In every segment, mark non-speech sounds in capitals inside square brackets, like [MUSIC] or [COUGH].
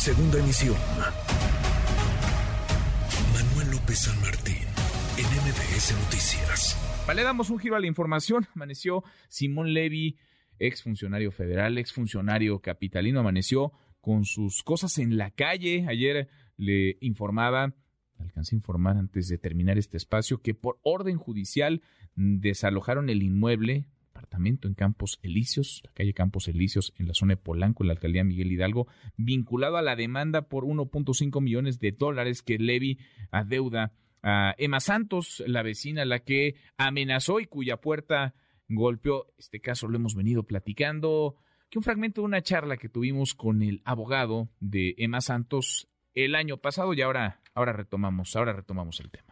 Segunda emisión. Manuel López San Martín, en MBS Noticias. Vale, damos un giro a la información. Amaneció Simón Levy, exfuncionario federal, exfuncionario capitalino, amaneció con sus cosas en la calle. Ayer le informaba, alcancé a informar antes de terminar este espacio, que por orden judicial desalojaron el inmueble en Campos Elíseos, la calle Campos Elíseos, en la zona de Polanco, en la alcaldía Miguel Hidalgo, vinculado a la demanda por 1.5 millones de dólares que Levi adeuda a Emma Santos, la vecina, la que amenazó y cuya puerta golpeó. Este caso lo hemos venido platicando. Que un fragmento de una charla que tuvimos con el abogado de Emma Santos el año pasado y ahora, ahora retomamos, ahora retomamos el tema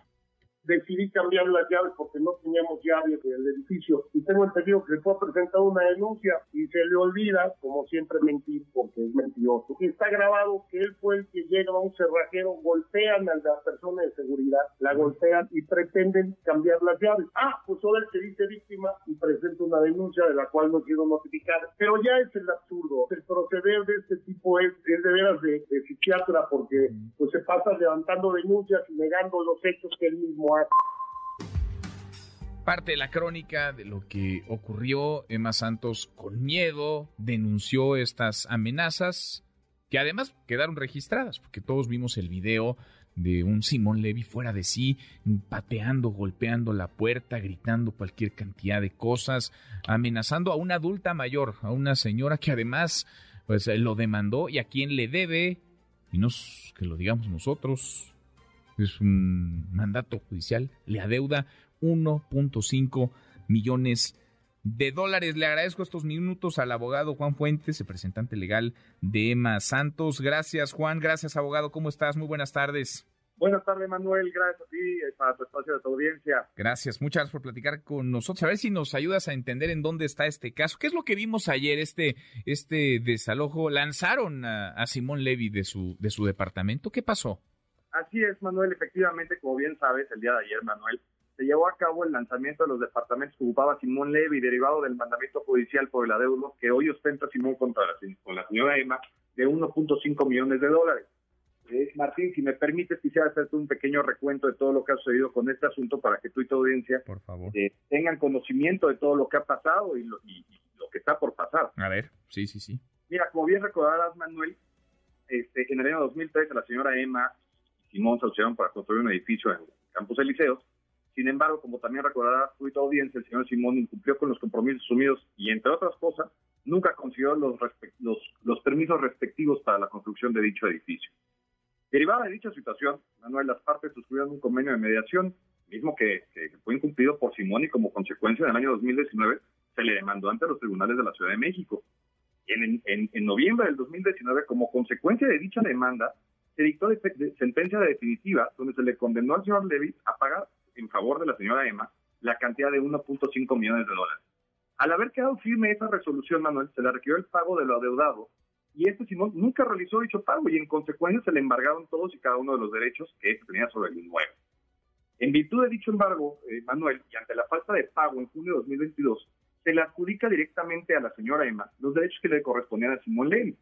decidí cambiar las llaves porque no teníamos llaves del edificio. Y tengo entendido que fue a presentar una denuncia y se le olvida, como siempre, mentir porque es mentiroso. Y está grabado que él fue el que llega a un cerrajero, golpean a la persona de seguridad, la golpean y pretenden cambiar las llaves. Ah, pues ahora él se dice víctima y presenta una denuncia de la cual no quiero notificar. Pero ya es el absurdo. El proceder de este tipo es, es de veras de, de psiquiatra porque pues se pasa levantando denuncias y negando los hechos que él mismo Parte de la crónica de lo que ocurrió, Emma Santos con miedo denunció estas amenazas que además quedaron registradas, porque todos vimos el video de un Simón Levy fuera de sí, pateando, golpeando la puerta, gritando cualquier cantidad de cosas, amenazando a una adulta mayor, a una señora que además pues lo demandó y a quien le debe, y no que lo digamos nosotros, es un mandato judicial, le adeuda 1.5 millones de dólares. Le agradezco estos minutos al abogado Juan Fuentes, representante legal de Emma Santos. Gracias, Juan. Gracias, abogado. ¿Cómo estás? Muy buenas tardes. Buenas tardes, Manuel. Gracias a ti eh, para tu espacio de tu audiencia. Gracias, muchas gracias por platicar con nosotros. A ver si nos ayudas a entender en dónde está este caso. ¿Qué es lo que vimos ayer, este, este desalojo? Lanzaron a, a Simón Levy de su, de su departamento. ¿Qué pasó? Así es, Manuel. Efectivamente, como bien sabes, el día de ayer, Manuel, se llevó a cabo el lanzamiento de los departamentos que ocupaba Simón Levy, derivado del mandamiento judicial por el adeudo que hoy ostenta Simón contra la, con la señora Emma de 1.5 millones de dólares. Eh, Martín, si me permites, quisiera hacerte un pequeño recuento de todo lo que ha sucedido con este asunto para que tú y tu audiencia por favor. Eh, tengan conocimiento de todo lo que ha pasado y lo, y, lo, que está por pasar. A ver, sí, sí, sí. Mira, como bien recordarás, Manuel, este, en el año 2013 la señora Emma Simón se asociaron para construir un edificio en Campos Elíseos sin embargo, como también recordará tu audiencia, el señor Simón incumplió con los compromisos asumidos y, entre otras cosas, nunca consiguió los, los, los permisos respectivos para la construcción de dicho edificio. Derivada de dicha situación, Manuel, las partes suscribieron un convenio de mediación, mismo que, fue incumplido por Simón y como consecuencia en el año 2019 se le demandó ante los tribunales de la Ciudad de México. En, en, en noviembre del 2019, como consecuencia de dicha demanda, se dictó de, sentencia definitiva donde se le condenó al señor Levy a pagar en favor de la señora Emma la cantidad de 1.5 millones de dólares. Al haber quedado firme esa resolución, Manuel, se le requirió el pago de lo adeudado y este Simón nunca realizó dicho pago y en consecuencia se le embargaron todos y cada uno de los derechos que éste tenía sobre el inmueble. En virtud de dicho embargo, eh, Manuel, y ante la falta de pago en junio de 2022, se le adjudica directamente a la señora Emma los derechos que le correspondían a Simón Levy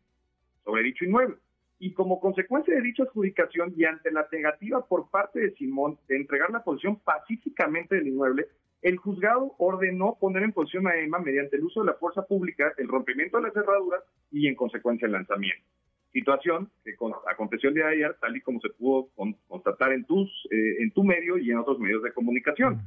sobre dicho inmueble y como consecuencia de dicha adjudicación y ante la negativa por parte de Simón de entregar la posición pacíficamente del inmueble, el juzgado ordenó poner en posición a Emma mediante el uso de la fuerza pública, el rompimiento de la cerradura y en consecuencia el lanzamiento. Situación que aconteció el día de ayer, tal y como se pudo constatar en, tus, eh, en tu medio y en otros medios de comunicación.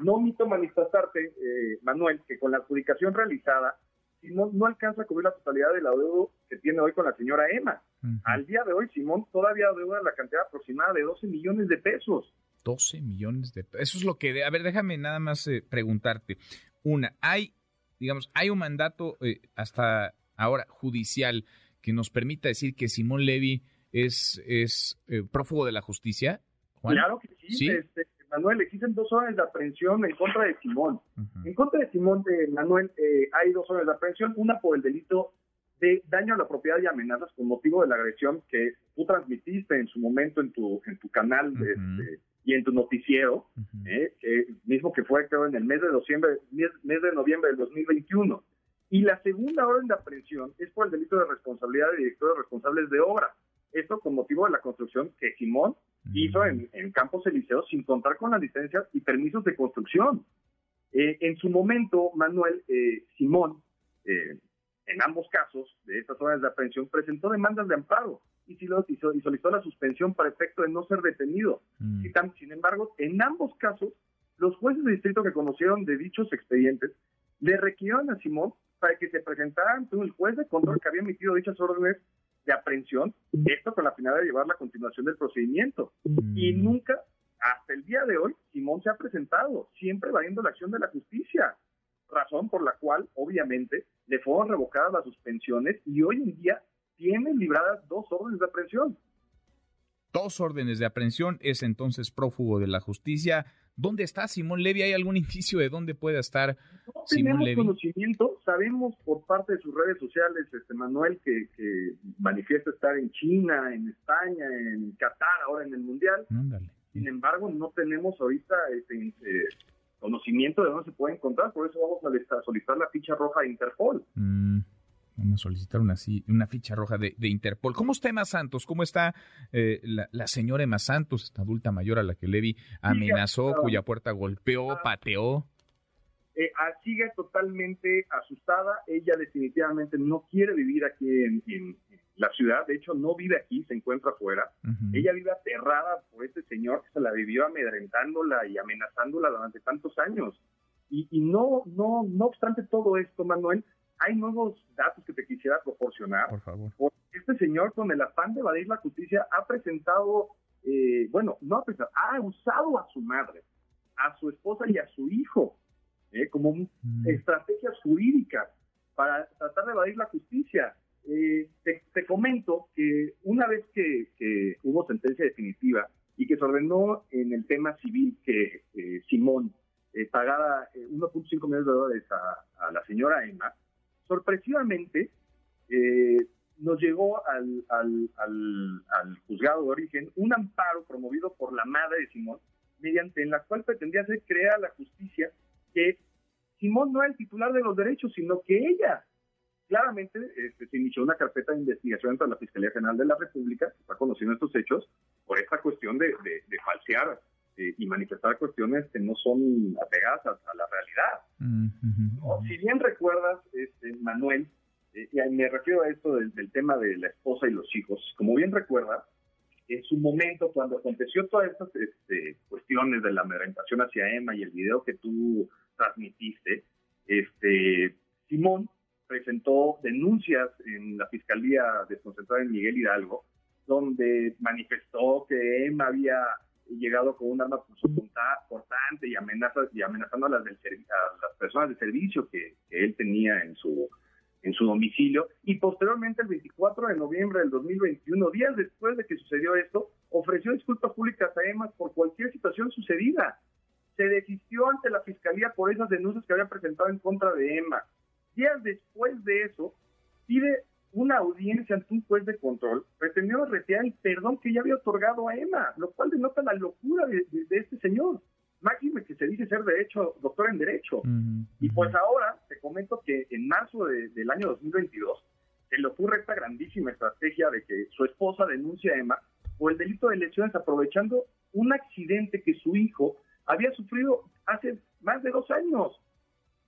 No omito manifestarte, eh, Manuel, que con la adjudicación realizada Simón no alcanza a cubrir la totalidad del adeudo que tiene hoy con la señora Emma. Al día de hoy, Simón todavía adeuda la cantidad aproximada de 12 millones de pesos. 12 millones de pesos. Eso es lo que... A ver, déjame nada más eh, preguntarte. Una, hay, digamos, hay un mandato eh, hasta ahora judicial que nos permita decir que Simón Levy es, es eh, prófugo de la justicia. Claro que sí. Este, Manuel, existen dos órdenes de aprehensión en contra de Simón. En contra de Simón, de Manuel, eh, hay dos órdenes de aprehensión, una por el delito de daño a la propiedad y amenazas con motivo de la agresión que tú transmitiste en su momento en tu en tu canal este, y en tu noticiero, eh, mismo que fue creo en el mes de diciembre, mes, de noviembre del 2021. Y la segunda orden de aprehensión es por el delito de responsabilidad de directores responsables de obra. Esto con motivo de la construcción que Simón hizo en, Campos Elíseos sin contar con las licencias y permisos de construcción. Eh, en su momento, Manuel eh, Simón, eh, en ambos casos de estas órdenes de aprehensión, presentó demandas de amparo y, solicitó la suspensión para efecto de no ser detenido. Mm. sin embargo, en ambos casos, los jueces de distrito que conocieron de dichos expedientes le requirieron a Simón para que se presentara ante el juez de control que había emitido dichas órdenes de aprehensión, esto con la finalidad de llevar la continuación del procedimiento. Y mm. nunca, hasta el día de hoy, Simón se ha presentado, siempre evadiendo la acción de la justicia, razón por la cual, obviamente, le fueron revocadas las suspensiones y hoy en día tiene libradas dos órdenes de aprehensión. Dos órdenes de aprehensión, es entonces prófugo de la justicia. ¿Dónde está Simón Levy? ¿Hay algún [LAUGHS] indicio de dónde pueda estar no Simón Levy? conocimiento, sabemos por parte de sus redes sociales, este Manuel, que, manifiesta estar en China, en España, en Qatar, ahora en el Mundial. Sin embargo, no tenemos ahorita este, eh, conocimiento de dónde se puede encontrar, por eso vamos a solicitar la ficha roja de Interpol. Mm. Vamos a solicitar una, una ficha roja de, Interpol. ¿Cómo está Emma Santos? ¿Cómo está eh, la, señora Emma Santos, esta adulta mayor a la que Levi amenazó, cuya puerta golpeó, ah. pateó? Eh, ah, sigue totalmente asustada. Ella definitivamente no quiere vivir aquí en, la ciudad. De hecho, no vive aquí, se encuentra afuera. Ella vive aterrada por este señor que se la vivió amedrentándola y amenazándola durante tantos años. Y, y no, no, no obstante todo esto, Manuel, hay nuevos datos que te quisiera proporcionar. Por favor. este señor, con el afán de evadir la justicia, ha presentado, eh, bueno, no ha presentado, ha usado a su madre, a su esposa y a su hijo eh, como mm. estrategias jurídicas para tratar de evadir la justicia. Eh, te, comento que una vez que, hubo sentencia definitiva y que se ordenó en el tema civil que Simón pagara 1.5 millones de dólares a la señora Emma, sorpresivamente eh, nos llegó al, juzgado de origen un amparo promovido por la madre de Simón, mediante en la cual pretendía hacer crear la justicia que Simón no era el titular de los derechos, sino que ella. Claramente este, se inició una carpeta de investigación ante la Fiscalía General de la República, que está conociendo estos hechos, por esta cuestión de, falsear eh, y manifestar cuestiones que no son apegadas a, la realidad. Si bien recuerdas, este, Manuel, eh, y me refiero a esto del, tema de la esposa y los hijos, como bien recuerdas, en su momento, cuando aconteció todas estas este, cuestiones de la amedrentación hacia Emma y el video que tú transmitiste, este, Simón presentó denuncias en la Fiscalía desconcentrada en Miguel Hidalgo, donde manifestó que Emma había llegado con un arma cortante y amenazas y amenazando a las, del, a las personas de servicio que, él tenía en su en su domicilio y posteriormente el 24 de noviembre del 2021, días después de que sucedió esto, ofreció disculpas públicas a EMA por cualquier situación sucedida. Se desistió ante la fiscalía por esas denuncias que había presentado en contra de Emma. Días después de eso, pide una audiencia ante un juez de control pretendió retirar el perdón que ya había otorgado a Emma, lo cual denota la locura de, este señor. Máximo que se dice ser derecho, doctor en derecho. Y pues ahora te comento que en marzo del año 2022 se le ocurre esta grandísima estrategia de que su esposa denuncia a Emma por el delito de lesiones aprovechando un accidente que su hijo había sufrido hace más de dos años,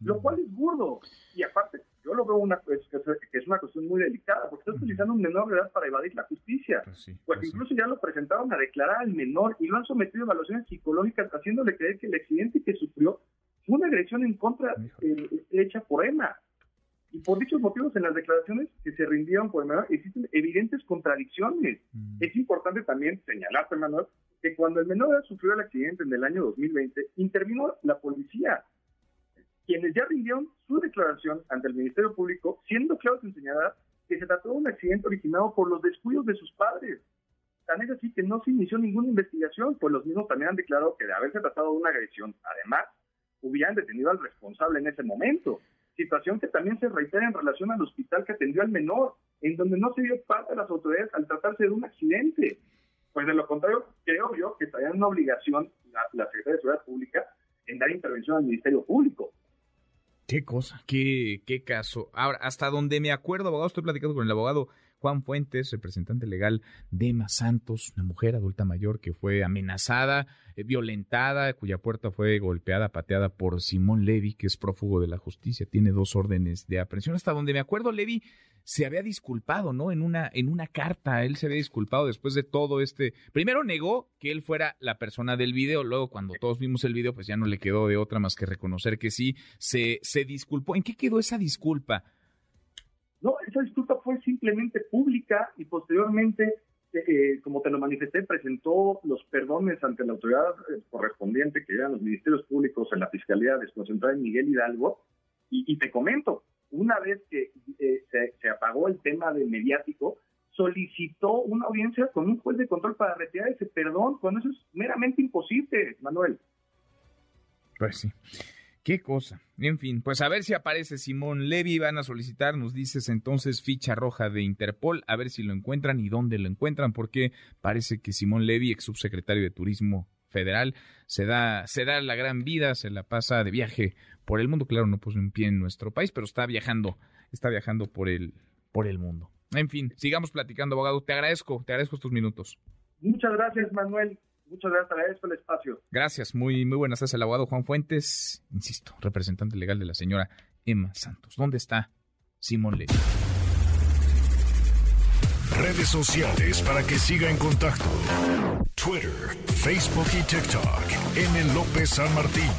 lo cual es burdo. Y aparte, yo lo veo una, que es una cuestión muy delicada, porque está utilizando un menor de edad para evadir la justicia. Pues, sí, pues pues incluso ya lo presentaron a declarar al menor y lo han sometido a evaluaciones psicológicas, haciéndole creer que el accidente que sufrió fue una agresión en contra eh, hecha por Emma. Y por dichos motivos, en las declaraciones que se rindieron por el menor, existen evidentes contradicciones. Mm. Es importante también señalar, Manuel, que cuando el menor sufrió el accidente en el año 2020, intervino la policía quienes ya rindieron su declaración ante el Ministerio Público, siendo claros en señalar que se trató de un accidente originado por los descuidos de sus padres. Tan es así que no se inició ninguna investigación, pues los mismos también han declarado que de haberse tratado de una agresión, además, hubieran detenido al responsable en ese momento. Situación que también se reitera en relación al hospital que atendió al menor, en donde no se dio parte de las autoridades al tratarse de un accidente. Pues de lo contrario, creo yo que estaría una obligación la, la Secretaría de Seguridad Pública en dar intervención al Ministerio Público. Qué cosa, qué, qué caso. Ahora, hasta donde me acuerdo, abogado, estoy platicando con el abogado Juan Fuentes, representante legal de Emma Santos, una mujer adulta mayor que fue amenazada, eh, violentada, cuya puerta fue golpeada, pateada por Simón Levy, que es prófugo de la justicia, tiene dos órdenes de aprehensión. Hasta donde me acuerdo, Levy se había disculpado, ¿no? En una, en una carta, él se había disculpado después de todo este. Primero negó que él fuera la persona del video, luego cuando todos vimos el video, pues ya no le quedó de otra más que reconocer que sí, se, se disculpó. ¿En qué quedó esa disculpa? No, esa disculpa fue simplemente pública y posteriormente, eh, eh, como te lo manifesté, presentó los perdones ante la autoridad eh, correspondiente, que eran los ministerios públicos en la Fiscalía desconcentrada en Miguel Hidalgo. Y, te comento, una vez que se, se, apagó el tema del mediático, solicitó una audiencia con un juez de control para retirar ese perdón, cuando eso es meramente imposible, Manuel. Pues sí. Qué cosa. En fin, pues a ver si aparece Simón Levy. Van a solicitar, nos dices entonces, ficha roja de Interpol, a ver si lo encuentran y dónde lo encuentran, porque parece que Simón Levy, ex subsecretario de Turismo Federal, se da, se da la gran vida, se la pasa de viaje por el mundo. Claro, no puso un pie en nuestro país, pero está viajando, está viajando por el, por el mundo. En fin, sigamos platicando, abogado. Te agradezco, te agradezco estos minutos. Muchas gracias, Manuel. Muchas gracias, agradezco el espacio. Gracias, muy, muy buenas tardes, el abogado Juan Fuentes, insisto, representante legal de la señora Emma Santos. ¿Dónde está Simón Levy? Redes sociales para que siga en contacto: Twitter, Facebook y TikTok. M. López San Martín.